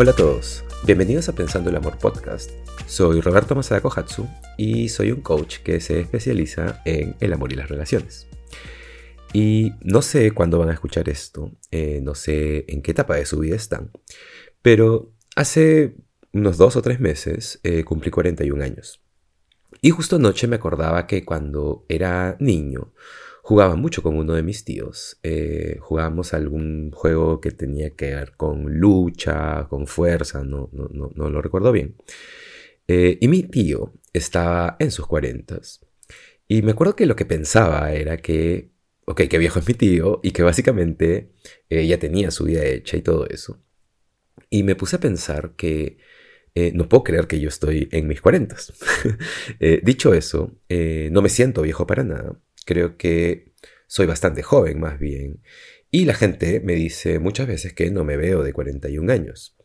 Hola a todos, bienvenidos a Pensando el Amor Podcast. Soy Roberto Masada Kohatsu y soy un coach que se especializa en el amor y las relaciones. Y no sé cuándo van a escuchar esto, eh, no sé en qué etapa de su vida están, pero hace unos dos o tres meses eh, cumplí 41 años. Y justo anoche me acordaba que cuando era niño jugaba mucho con uno de mis tíos. Eh, jugábamos algún juego que tenía que ver con lucha, con fuerza, no, lo recuerdo bien. Eh, y mi tío estaba en sus cuarentas. Y me acuerdo que lo que pensaba era que, ok, que viejo es mi tío y que básicamente eh, ya tenía su vida hecha y todo eso. Y me puse a pensar que no puedo creer que yo estoy en mis cuarentas. Dicho eso, no me siento viejo para nada. Creo que soy bastante joven más bien. Y la gente me dice muchas veces que no me veo de 41 años.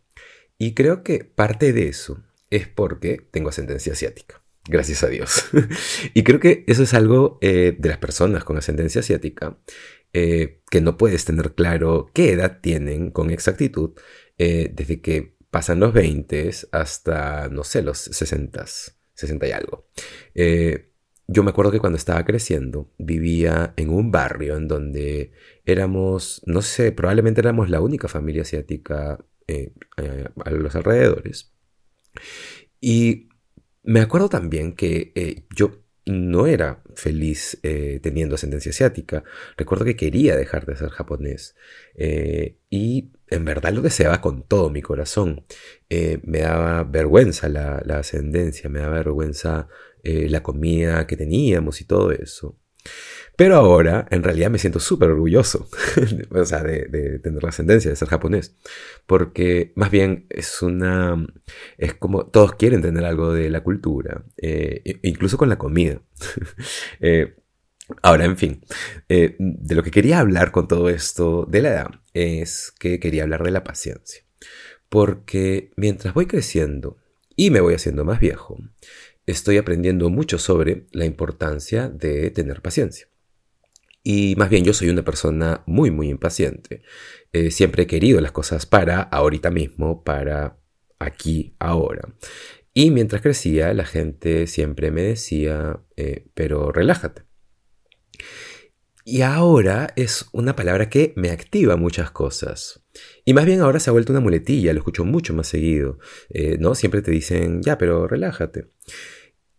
Y creo que parte de eso es porque tengo ascendencia asiática. Gracias a Dios. y creo que eso es algo de las personas con ascendencia asiática que no puedes tener claro qué edad tienen con exactitud desde que pasan los 20 hasta, no sé, los 60, 60 y algo. Eh, yo me acuerdo que cuando estaba creciendo vivía en un barrio en donde éramos, no sé, probablemente éramos la única familia asiática eh, eh, a los alrededores. Y me acuerdo también que yo no era feliz eh, teniendo ascendencia asiática. Recuerdo que quería dejar de ser japonés eh, y en verdad lo deseaba con todo mi corazón. Eh, me daba vergüenza la, ascendencia, me daba vergüenza la comida que teníamos y todo eso. Pero ahora, en realidad, me siento súper orgulloso, o sea, de, tener la ascendencia, de ser japonés. Porque más bien es una... Es como todos quieren tener algo de la cultura, eh, incluso con la comida. Eh, ahora, en fin, eh, de lo que quería hablar con todo esto de la edad es que quería hablar de la paciencia. Porque mientras voy creciendo y me voy haciendo más viejo, estoy aprendiendo mucho sobre la importancia de tener paciencia. Y más bien yo soy una persona muy, muy impaciente. Eh, siempre he querido las cosas para ahorita mismo, para aquí, ahora. Y mientras crecía, la gente siempre me decía, eh, pero relájate. Y ahora es una palabra que me activa muchas cosas. Y más bien ahora se ha vuelto una muletilla, lo escucho mucho más seguido. Eh, ¿no? Siempre te dicen, ya, pero relájate.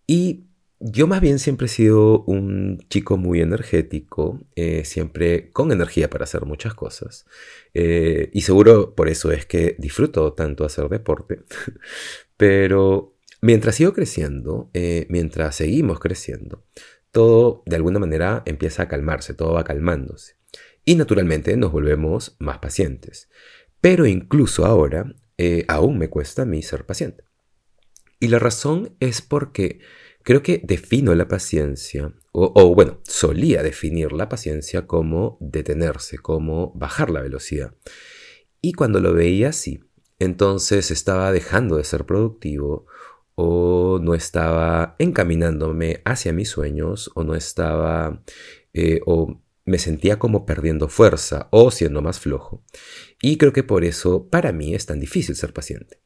Y yo más bien siempre he sido un chico muy energético, eh, siempre con energía para hacer muchas cosas. Eh, y seguro por eso es que disfruto tanto hacer deporte. Pero mientras sigo creciendo, mientras seguimos creciendo, todo de alguna manera empieza a calmarse, todo va calmándose. Y naturalmente nos volvemos más pacientes. Pero incluso ahora, aún me cuesta a mí ser paciente. Y la razón es porque Creo que defino la paciencia, o, bueno, solía definir la paciencia como detenerse, como bajar la velocidad. Y cuando lo veía así, entonces estaba dejando de ser productivo o no estaba encaminándome hacia mis sueños o no estaba eh, o me sentía como perdiendo fuerza o siendo más flojo. Y creo que por eso para mí es tan difícil ser paciente.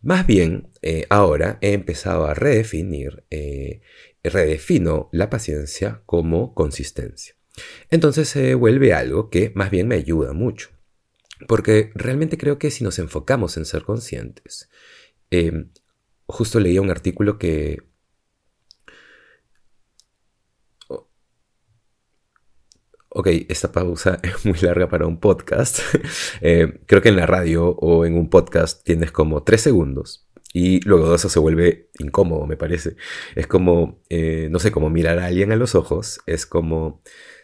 Más bien, eh, ahora he empezado a redefinir, eh, redefino la paciencia como consistencia. Entonces se vuelve algo que más bien me ayuda mucho. Porque realmente creo que si nos enfocamos en ser conscientes, justo leía un artículo que Ok, esta pausa es muy larga para un podcast. Eh, creo que en la radio o en un podcast tienes como tres segundos y luego de eso se vuelve incómodo, me parece. Es como, eh, no sé, como mirar a alguien a los ojos. Es como,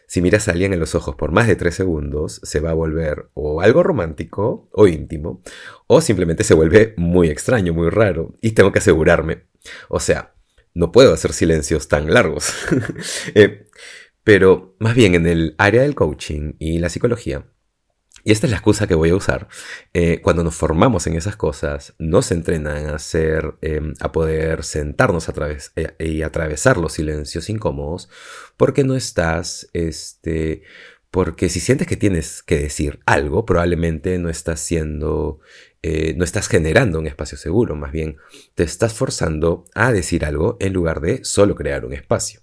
si miras a alguien a los ojos por más de tres segundos, se va a volver o algo romántico o íntimo, o simplemente se vuelve muy extraño, muy raro. Y tengo que asegurarme. O sea, no puedo hacer silencios tan largos. eh, pero más bien en el área del coaching y la psicología, y esta es la excusa que voy a usar, eh, cuando nos formamos en esas cosas, nos entrenan a hacer, em, a poder sentarnos a través, eh, y atravesar los silencios incómodos, porque no estás, este, porque si sientes que tienes que decir algo, probablemente no estás siendo eh, no estás generando un espacio seguro, más bien te estás forzando a decir algo en lugar de solo crear un espacio.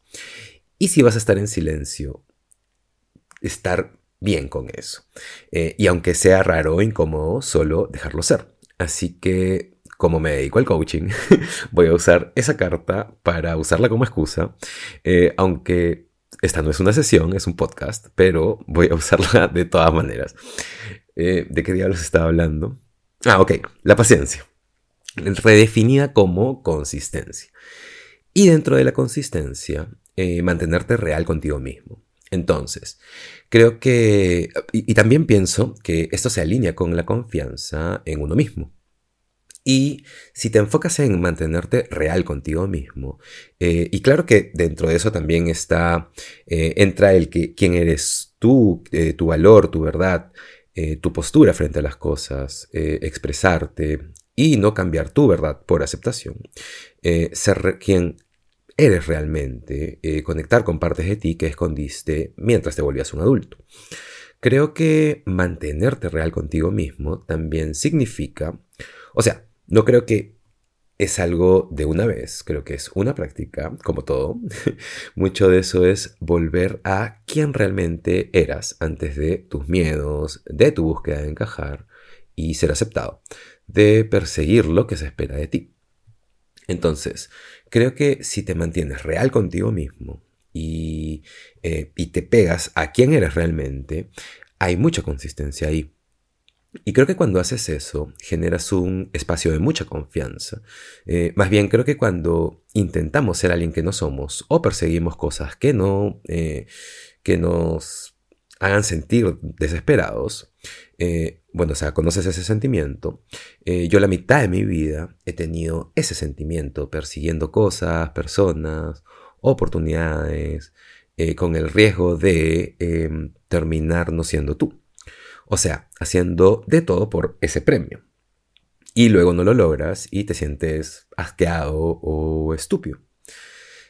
Y si vas a estar en silencio, estar bien con eso. Eh, y aunque sea raro o incómodo, solo dejarlo ser. Así que, como me dedico al coaching, voy a usar esa carta para usarla como excusa, eh, aunque esta no es una sesión, es un podcast, pero voy a usarla de todas maneras. Eh, ¿De qué diablos estaba hablando? Ah, ok, la paciencia. Redefinida como consistencia. Y dentro de la consistencia, mantenerte real contigo mismo. Entonces, creo que, y, también pienso que esto se alinea con la confianza en uno mismo. Y si te enfocas en mantenerte real contigo mismo, eh, y claro que dentro de eso también está, eh, entra el que quién eres tú, eh, tu valor, tu verdad, tu postura frente a las cosas, expresarte y no cambiar tu verdad por aceptación. ser quien eres realmente, eh, conectar con partes de ti que escondiste mientras te volvías un adulto. Creo que mantenerte real contigo mismo también significa, o sea, no creo que es algo de una vez, creo que es una práctica, como todo. Mucho de eso es volver a quién realmente eras antes de tus miedos, de tu búsqueda de encajar y ser aceptado, de perseguir lo que se espera de ti. Entonces, creo que si te mantienes real contigo mismo y, eh, te pegas a quién eres realmente, hay mucha consistencia ahí. Y creo que cuando haces eso, generas un espacio de mucha confianza. Eh, más bien creo que cuando intentamos ser alguien que no somos o perseguimos cosas que no, eh, que nos hagan sentir desesperados, bueno, o sea, conoces ese sentimiento. Eh, yo la mitad de mi vida he tenido ese sentimiento persiguiendo cosas, personas, oportunidades, eh, con el riesgo de em, terminar no siendo tú. O sea, haciendo de todo por ese premio. Y luego no lo logras y te sientes asqueado o estúpido.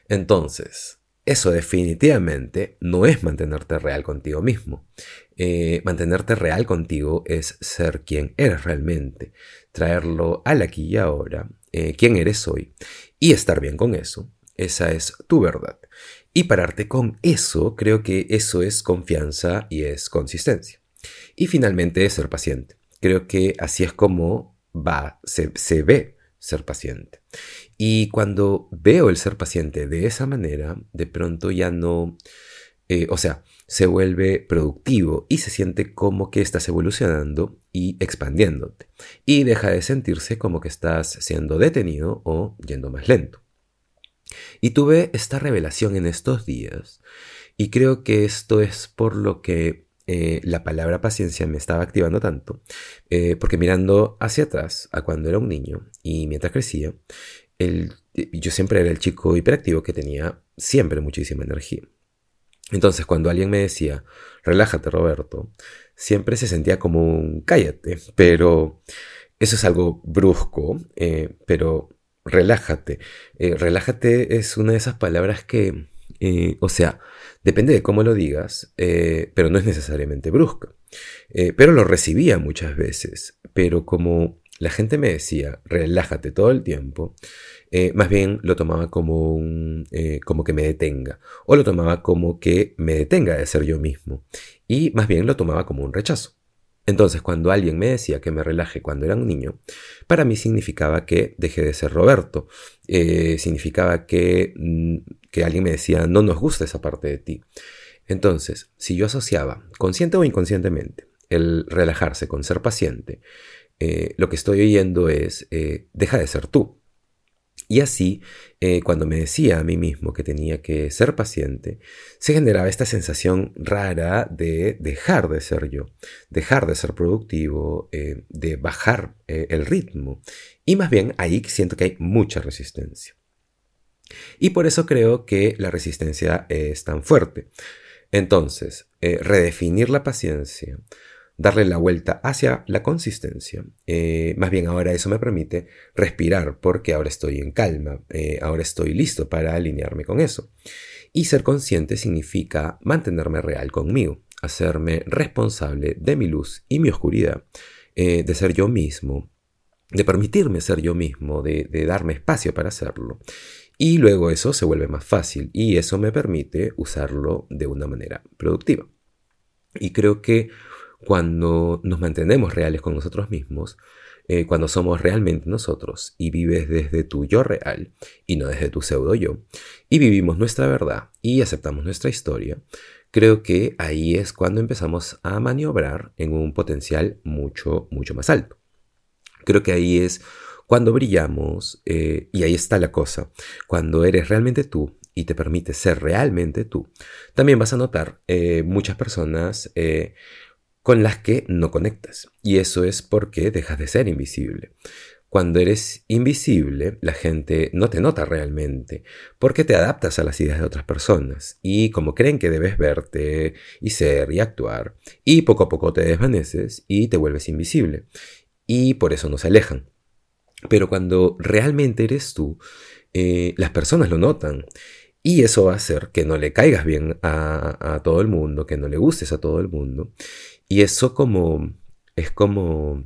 Entonces, eso definitivamente no es mantenerte real contigo mismo. Eh, mantenerte real contigo es ser quien eres realmente, traerlo al aquí y ahora, eh, quién eres hoy, y estar bien con eso. Esa es tu verdad. Y pararte con eso, creo que eso es confianza y es consistencia. Y finalmente ser paciente. Creo que así es como va, se, se ve ser paciente. Y cuando veo el ser paciente de esa manera, de pronto ya no, eh, o sea, se vuelve productivo y se siente como que estás evolucionando y expandiéndote. Y deja de sentirse como que estás siendo detenido o yendo más lento. Y tuve esta revelación en estos días y creo que esto es por lo que eh, la palabra paciencia me estaba activando tanto, eh, porque mirando hacia atrás, a cuando era un niño y mientras crecía, yo siempre era el chico hiperactivo que tenía siempre muchísima energía. Entonces, cuando alguien me decía, relájate Roberto, siempre se sentía como un cállate, pero eso es algo brusco, eh, pero relájate. relájate es una de esas palabras que, o sea, Depende de cómo lo digas, eh, pero no es necesariamente brusca. Eh, pero lo recibía muchas veces. Pero como la gente me decía, relájate todo el tiempo, eh, más bien lo tomaba como, un, como que me detenga. O lo tomaba como que me detenga de ser yo mismo. Y más bien lo tomaba como un rechazo. Entonces, cuando alguien me decía que me relaje cuando era un niño, para mí significaba que dejé de ser Roberto. significaba que mm, que alguien me decía, no nos gusta esa parte de ti. Entonces, si yo asociaba, consciente o inconscientemente, el relajarse con ser paciente, eh, lo que estoy oyendo es, eh, deja de ser tú. Y así, eh, cuando me decía a mí mismo que tenía que ser paciente, se generaba esta sensación rara de dejar de ser yo, dejar de ser productivo, de bajar el ritmo. Y más bien ahí siento que hay mucha resistencia. Y por eso creo que la resistencia es tan fuerte. Entonces, eh, redefinir la paciencia, darle la vuelta hacia la consistencia. Eh, más bien ahora eso me permite respirar porque ahora estoy en calma, eh, ahora estoy listo para alinearme con eso. Y ser consciente significa mantenerme real conmigo, hacerme responsable de mi luz y mi oscuridad, de ser yo mismo de permitirme ser yo mismo, de darme espacio para hacerlo. Y luego eso se vuelve más fácil y eso me permite usarlo de una manera productiva. Y creo que cuando nos mantenemos reales con nosotros mismos, eh, cuando somos realmente nosotros y vives desde tu yo real y no desde tu pseudo yo, y vivimos nuestra verdad y aceptamos nuestra historia, creo que ahí es cuando empezamos a maniobrar en un potencial mucho, mucho más alto. Creo que ahí es cuando brillamos, eh, y ahí está la cosa, cuando eres realmente tú y te permites ser realmente tú, también vas a notar eh, muchas personas con las que no conectas. Y eso es porque dejas de ser invisible. Cuando eres invisible, la gente no te nota realmente, porque te adaptas a las ideas de otras personas, y como creen que debes verte y ser y actuar, y poco a poco te desvaneces y te vuelves invisible, y por eso nos alejan. Pero cuando realmente eres tú, eh, las personas lo notan, y eso va a hacer que no le caigas bien a, a todo el mundo, que no le gustes a todo el mundo, y eso como es como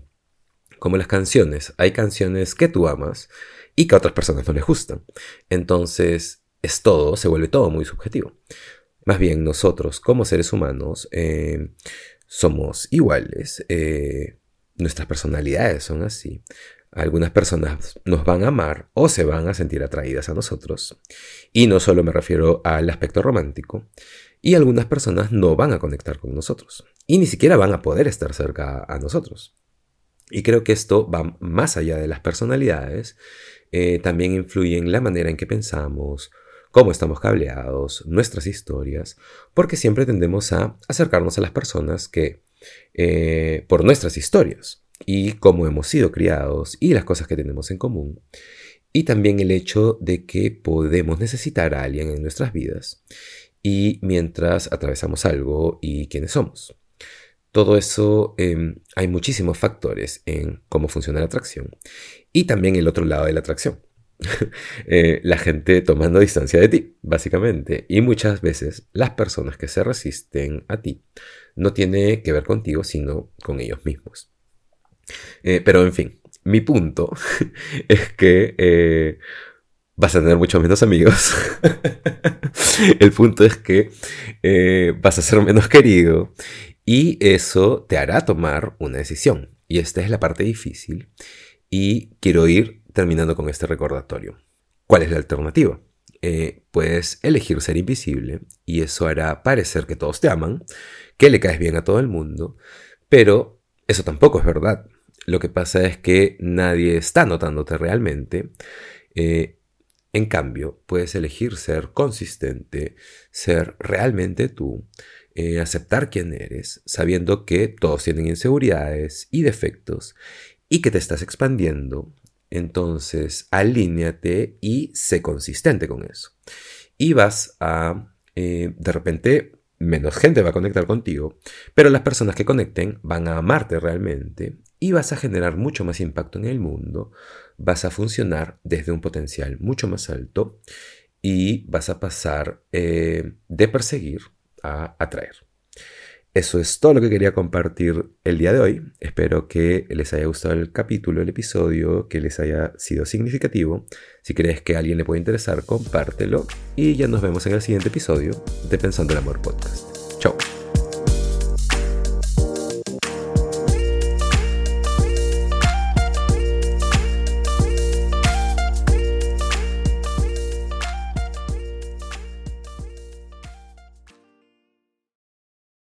como las canciones. Hay canciones que tú amas y que a otras personas no les gustan. Entonces, es todo, se vuelve todo muy subjetivo. Más bien, nosotros como seres humanos eh, somos iguales. Eh, nuestras personalidades son así. Algunas personas nos van a amar o se van a sentir atraídas a nosotros. Y no solo me refiero al aspecto romántico, y algunas personas no van a conectar con nosotros y ni siquiera van a poder estar cerca a nosotros. Y creo que esto va más allá de las personalidades, eh, también influye en la manera en que pensamos, cómo estamos cableados, nuestras historias, porque siempre tendemos a acercarnos a las personas que, eh, por nuestras historias y cómo hemos sido criados y las cosas que tenemos en común, y también el hecho de que podemos necesitar a alguien en nuestras vidas y mientras atravesamos algo y quiénes somos. Todo eso, em, hay muchísimos factores en cómo funciona la atracción y también el otro lado de la atracción. Eh, la gente tomando distancia de ti, básicamente. Y muchas veces las personas que se resisten a ti no tiene que ver contigo, sino con ellos mismos. Eh, pero en fin, mi punto es que eh, vas a tener muchos menos amigos. El punto es que eh, vas a ser menos querido y eso te hará tomar una decisión. Y esta es la parte difícil. Y quiero ir terminando con este recordatorio. ¿Cuál es la alternativa? Eh, puedes elegir ser invisible y eso hará parecer que todos te aman, que le caes bien a todo el mundo, pero eso tampoco es verdad. Lo que pasa es que nadie está notándote realmente eh, en cambio, puedes elegir ser consistente, ser realmente tú, eh, aceptar quién eres, sabiendo que todos tienen inseguridades y defectos y que te estás expandiendo. Entonces, alíñate y sé consistente con eso. Y vas a, eh, de repente, menos gente va a conectar contigo, pero las personas que conecten van a amarte realmente y vas a generar mucho más impacto en el mundo, vas a funcionar desde un potencial mucho más alto y vas a pasar eh, de perseguir a atraer. Eso es todo lo que quería compartir el día de hoy. Espero que les haya gustado el capítulo, el episodio, que les haya sido significativo. Si crees que a alguien le puede interesar, compártelo. Y ya nos vemos en el siguiente episodio de Pensando el Amor Podcast. Chao.